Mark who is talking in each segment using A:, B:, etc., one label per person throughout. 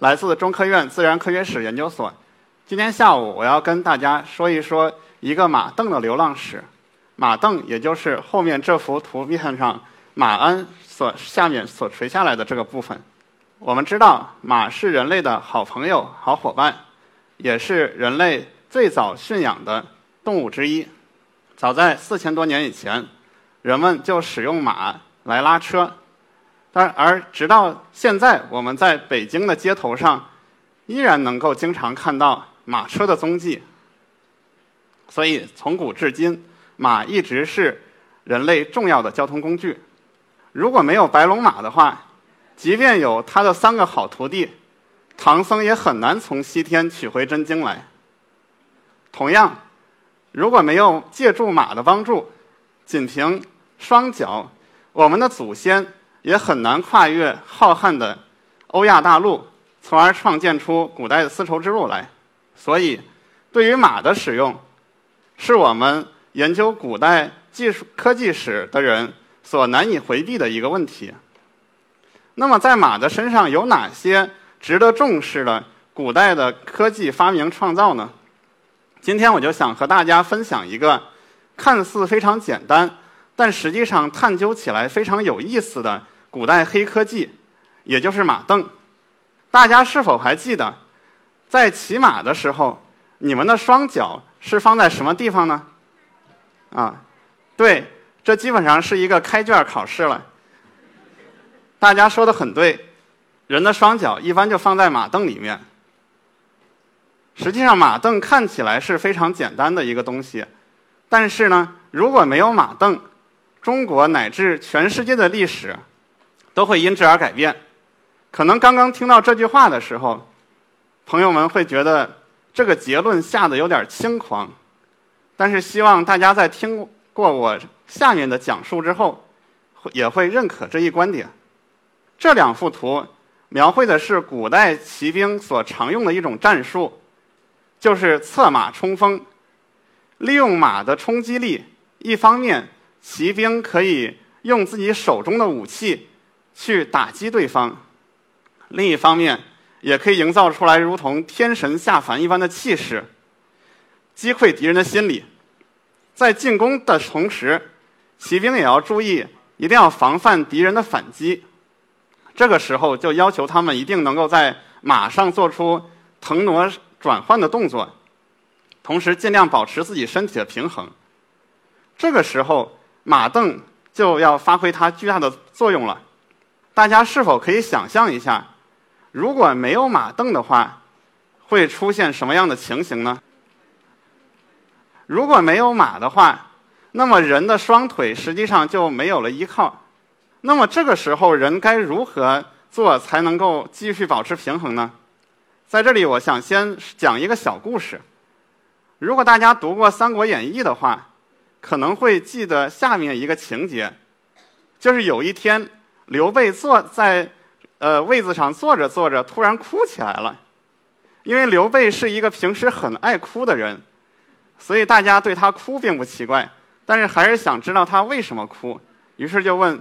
A: 来自中科院自然科学史研究所。今天下午我要跟大家说一说一个马镫的流浪史。马镫也就是后面这幅图片上马鞍所下面所垂下来的这个部分。我们知道，马是人类的好朋友、好伙伴，也是人类最早驯养的动物之一。早在四千多年以前，人们就使用马来拉车。但而直到现在，我们在北京的街头上，依然能够经常看到马车的踪迹。所以，从古至今，马一直是人类重要的交通工具。如果没有白龙马的话，即便有他的三个好徒弟，唐僧也很难从西天取回真经来。同样，如果没有借助马的帮助，仅凭双脚，我们的祖先。也很难跨越浩瀚的欧亚大陆，从而创建出古代的丝绸之路来。所以，对于马的使用，是我们研究古代技术科技史的人所难以回避的一个问题。那么，在马的身上有哪些值得重视的古代的科技发明创造呢？今天我就想和大家分享一个看似非常简单，但实际上探究起来非常有意思的。古代黑科技，也就是马镫，大家是否还记得，在骑马的时候，你们的双脚是放在什么地方呢？啊，对，这基本上是一个开卷考试了。大家说的很对，人的双脚一般就放在马镫里面。实际上，马镫看起来是非常简单的一个东西，但是呢，如果没有马镫，中国乃至全世界的历史。都会因之而改变。可能刚刚听到这句话的时候，朋友们会觉得这个结论下的有点轻狂。但是希望大家在听过我下面的讲述之后，也会认可这一观点。这两幅图描绘的是古代骑兵所常用的一种战术，就是策马冲锋。利用马的冲击力，一方面骑兵可以用自己手中的武器。去打击对方，另一方面也可以营造出来如同天神下凡一般的气势，击溃敌人的心理。在进攻的同时，骑兵也要注意，一定要防范敌人的反击。这个时候就要求他们一定能够在马上做出腾挪转换的动作，同时尽量保持自己身体的平衡。这个时候，马镫就要发挥它巨大的作用了。大家是否可以想象一下，如果没有马镫的话，会出现什么样的情形呢？如果没有马的话，那么人的双腿实际上就没有了依靠。那么这个时候，人该如何做才能够继续保持平衡呢？在这里，我想先讲一个小故事。如果大家读过《三国演义》的话，可能会记得下面一个情节，就是有一天。刘备坐在呃位子上坐着坐着，突然哭起来了。因为刘备是一个平时很爱哭的人，所以大家对他哭并不奇怪，但是还是想知道他为什么哭。于是就问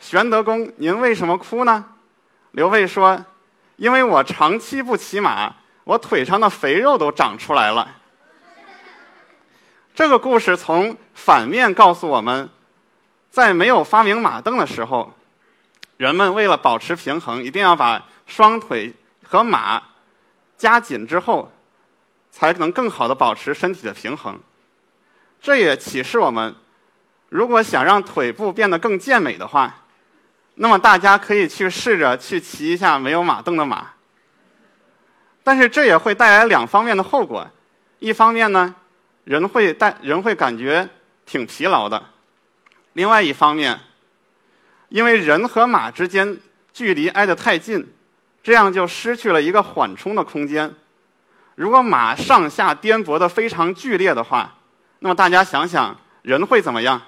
A: 玄德公：“您为什么哭呢？”刘备说：“因为我长期不骑马，我腿上的肥肉都长出来了。”这个故事从反面告诉我们，在没有发明马镫的时候。人们为了保持平衡，一定要把双腿和马夹紧之后，才能更好的保持身体的平衡。这也启示我们，如果想让腿部变得更健美的话，那么大家可以去试着去骑一下没有马镫的马。但是这也会带来两方面的后果：一方面呢，人会带人会感觉挺疲劳的；另外一方面。因为人和马之间距离挨得太近，这样就失去了一个缓冲的空间。如果马上下颠簸的非常剧烈的话，那么大家想想，人会怎么样？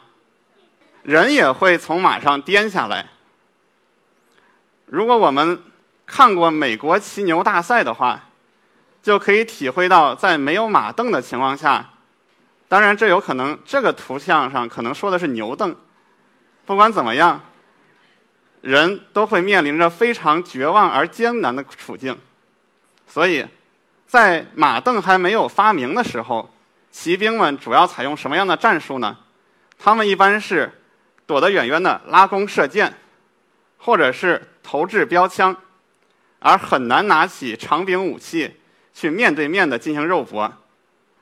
A: 人也会从马上颠下来。如果我们看过美国骑牛大赛的话，就可以体会到，在没有马凳的情况下，当然这有可能，这个图像上可能说的是牛凳。不管怎么样，人都会面临着非常绝望而艰难的处境。所以，在马镫还没有发明的时候，骑兵们主要采用什么样的战术呢？他们一般是躲得远远的拉弓射箭，或者是投掷标枪，而很难拿起长柄武器。去面对面的进行肉搏，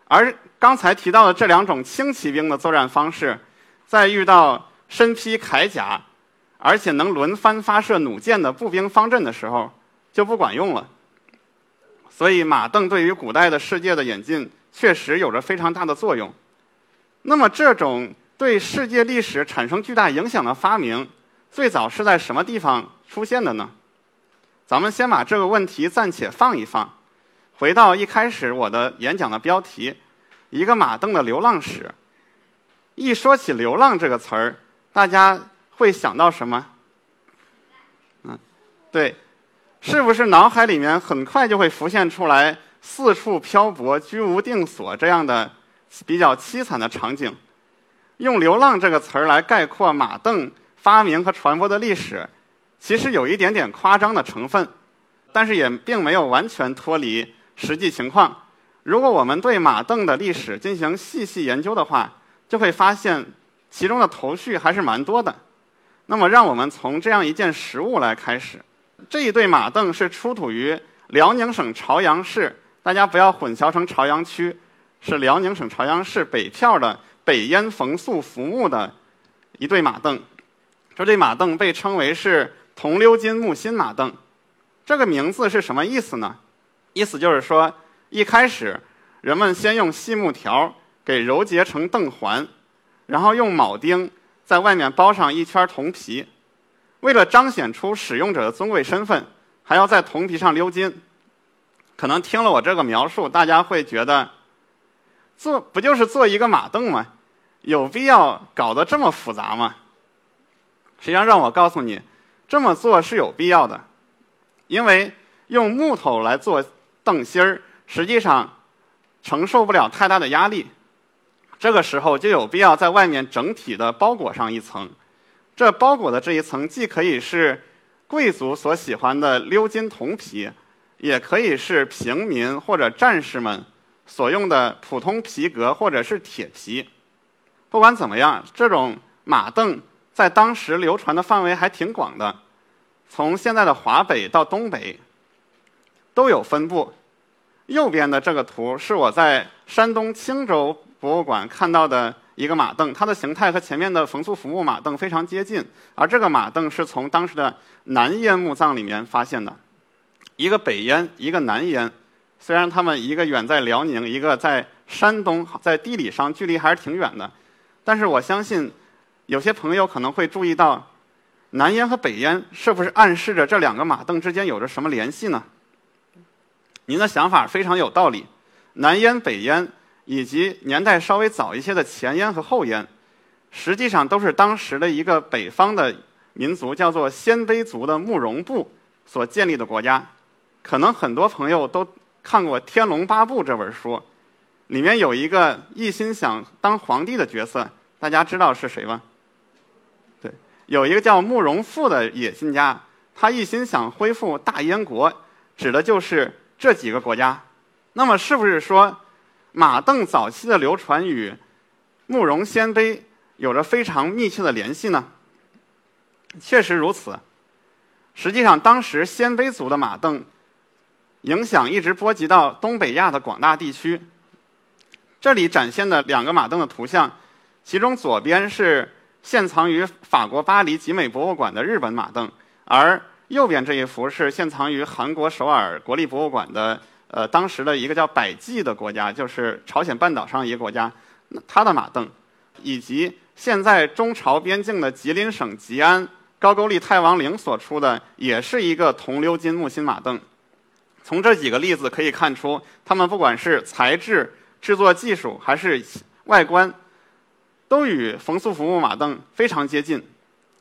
A: 而刚才提到的这两种轻骑兵的作战方式，在遇到身披铠甲，而且能轮番发射弩箭的步兵方阵的时候就不管用了。所以，马镫对于古代的世界的演进确实有着非常大的作用。那么，这种对世界历史产生巨大影响的发明，最早是在什么地方出现的呢？咱们先把这个问题暂且放一放。回到一开始我的演讲的标题，一个马镫的流浪史。一说起“流浪”这个词儿，大家会想到什么？嗯，对，是不是脑海里面很快就会浮现出来四处漂泊、居无定所这样的比较凄惨的场景？用“流浪”这个词儿来概括马镫发明和传播的历史，其实有一点点夸张的成分，但是也并没有完全脱离。实际情况，如果我们对马镫的历史进行细细研究的话，就会发现其中的头绪还是蛮多的。那么，让我们从这样一件实物来开始。这一对马镫是出土于辽宁省朝阳市，大家不要混淆成朝阳区，是辽宁省朝阳市北票的北烟冯素浮墓的一对马镫。这对马镫被称为是铜鎏金木心马镫，这个名字是什么意思呢？意思就是说，一开始人们先用细木条给揉结成镫环，然后用铆钉在外面包上一圈铜皮。为了彰显出使用者的尊贵身份，还要在铜皮上鎏金。可能听了我这个描述，大家会觉得，做不就是做一个马凳吗？有必要搞得这么复杂吗？实际上，让我告诉你，这么做是有必要的，因为用木头来做。凳芯儿实际上承受不了太大的压力，这个时候就有必要在外面整体的包裹上一层。这包裹的这一层既可以是贵族所喜欢的鎏金铜皮，也可以是平民或者战士们所用的普通皮革或者是铁皮。不管怎么样，这种马镫在当时流传的范围还挺广的，从现在的华北到东北都有分布。右边的这个图是我在山东青州博物馆看到的一个马镫，它的形态和前面的冯素浮墓马镫非常接近。而这个马镫是从当时的南燕墓葬里面发现的，一个北燕，一个南燕。虽然他们一个远在辽宁，一个在山东，在地理上距离还是挺远的，但是我相信有些朋友可能会注意到，南燕和北燕是不是暗示着这两个马镫之间有着什么联系呢？您的想法非常有道理，南燕、北燕以及年代稍微早一些的前燕和后燕，实际上都是当时的一个北方的民族，叫做鲜卑族的慕容部所建立的国家。可能很多朋友都看过《天龙八部》这本书，里面有一个一心想当皇帝的角色，大家知道是谁吗？对，有一个叫慕容复的野心家，他一心想恢复大燕国，指的就是。这几个国家，那么是不是说马镫早期的流传与慕容鲜卑有着非常密切的联系呢？确实如此。实际上，当时鲜卑族的马镫影响一直波及到东北亚的广大地区。这里展现的两个马镫的图像，其中左边是现藏于法国巴黎集美博物馆的日本马镫，而右边这一幅是现藏于韩国首尔国立博物馆的，呃，当时的一个叫百济的国家，就是朝鲜半岛上一个国家，它的马镫，以及现在中朝边境的吉林省吉安高句丽太王陵所出的，也是一个铜鎏金木心马镫。从这几个例子可以看出，它们不管是材质、制作技术还是外观，都与冯素服木马镫非常接近。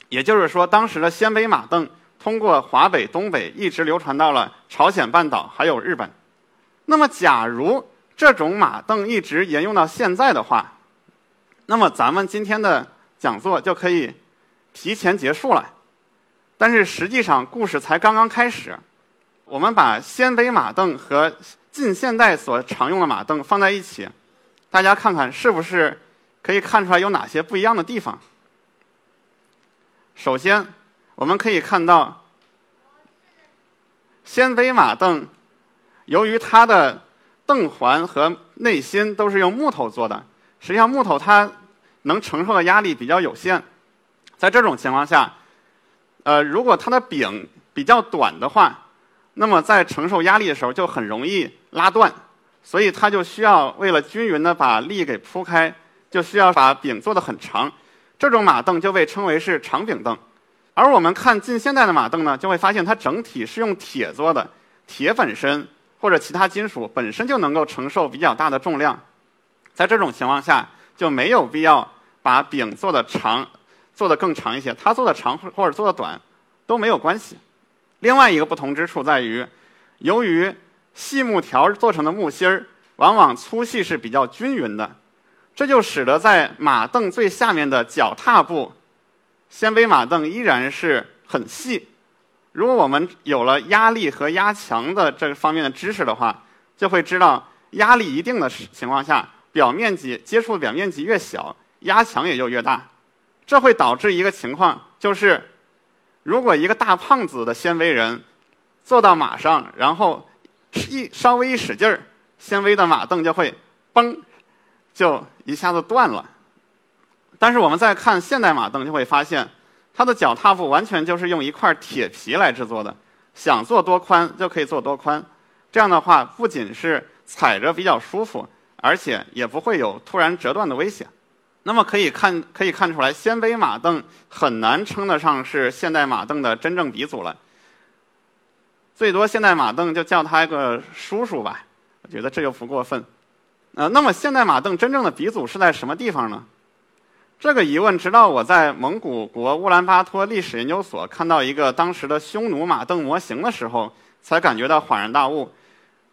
A: 也就是说，当时的鲜卑马镫通过华北、东北一直流传到了朝鲜半岛，还有日本。那么，假如这种马镫一直沿用到现在的话，那么咱们今天的讲座就可以提前结束了。但是实际上，故事才刚刚开始。我们把鲜卑马镫和近现代所常用的马镫放在一起，大家看看是不是可以看出来有哪些不一样的地方？首先，我们可以看到，鲜卑马镫由于它的镫环和内心都是用木头做的，实际上木头它能承受的压力比较有限，在这种情况下，呃，如果它的柄比较短的话。那么在承受压力的时候就很容易拉断，所以它就需要为了均匀的把力给铺开，就需要把柄做得很长。这种马镫就被称为是长柄镫。而我们看近现代的马镫呢，就会发现它整体是用铁做的，铁本身或者其他金属本身就能够承受比较大的重量。在这种情况下就没有必要把柄做的长，做的更长一些。它做的长或者做的短都没有关系。另外一个不同之处在于，由于细木条做成的木芯儿往往粗细是比较均匀的，这就使得在马凳最下面的脚踏部，纤维马凳依然是很细。如果我们有了压力和压强的这方面的知识的话，就会知道压力一定的情况下，表面积接触表面积越小，压强也就越大。这会导致一个情况就是。如果一个大胖子的纤维人坐到马上，然后一稍微一使劲儿，纤维的马镫就会嘣，就一下子断了。但是我们再看现代马镫，就会发现它的脚踏步完全就是用一块铁皮来制作的，想做多宽就可以做多宽。这样的话，不仅是踩着比较舒服，而且也不会有突然折断的危险。那么可以看可以看出来，鲜卑马镫很难称得上是现代马镫的真正鼻祖了。最多现代马镫就叫他一个叔叔吧，我觉得这又不过分。呃，那么现代马镫真正的鼻祖是在什么地方呢？这个疑问直到我在蒙古国乌兰巴托历史研究所看到一个当时的匈奴马镫模型的时候，才感觉到恍然大悟。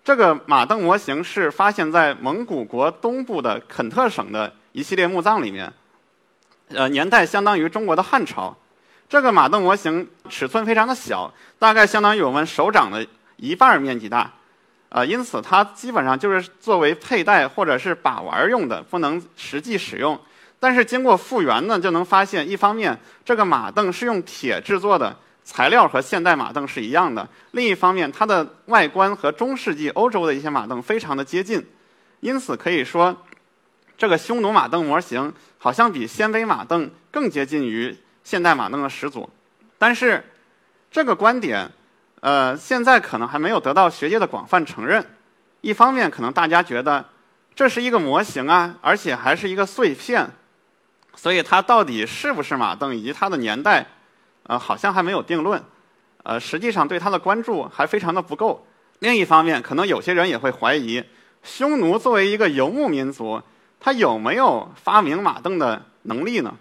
A: 这个马镫模型是发现在蒙古国东部的肯特省的。一系列墓葬里面，呃，年代相当于中国的汉朝。这个马镫模型尺寸非常的小，大概相当于我们手掌的一半面积大，呃，因此它基本上就是作为佩戴或者是把玩用的，不能实际使用。但是经过复原呢，就能发现，一方面这个马镫是用铁制作的，材料和现代马镫是一样的；另一方面，它的外观和中世纪欧洲的一些马镫非常的接近，因此可以说。这个匈奴马镫模型好像比鲜卑马镫更接近于现代马镫的始祖，但是这个观点，呃，现在可能还没有得到学界的广泛承认。一方面，可能大家觉得这是一个模型啊，而且还是一个碎片，所以它到底是不是马镫以及它的年代，呃，好像还没有定论。呃，实际上对它的关注还非常的不够。另一方面，可能有些人也会怀疑，匈奴作为一个游牧民族。他有没有发明马镫的能力呢？